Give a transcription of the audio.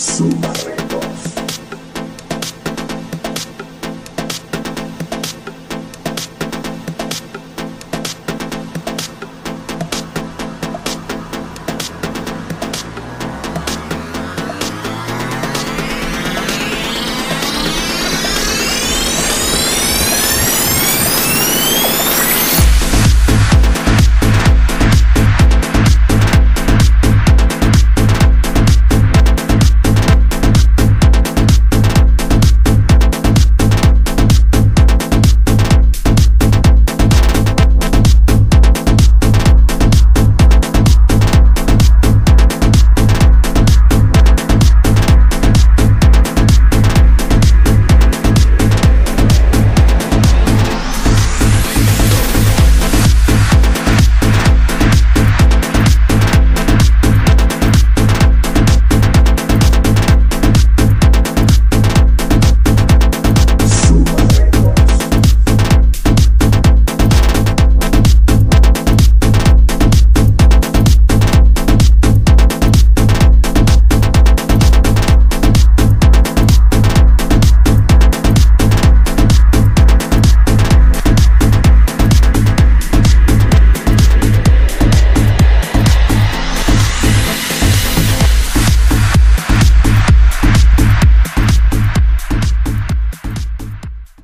Soup.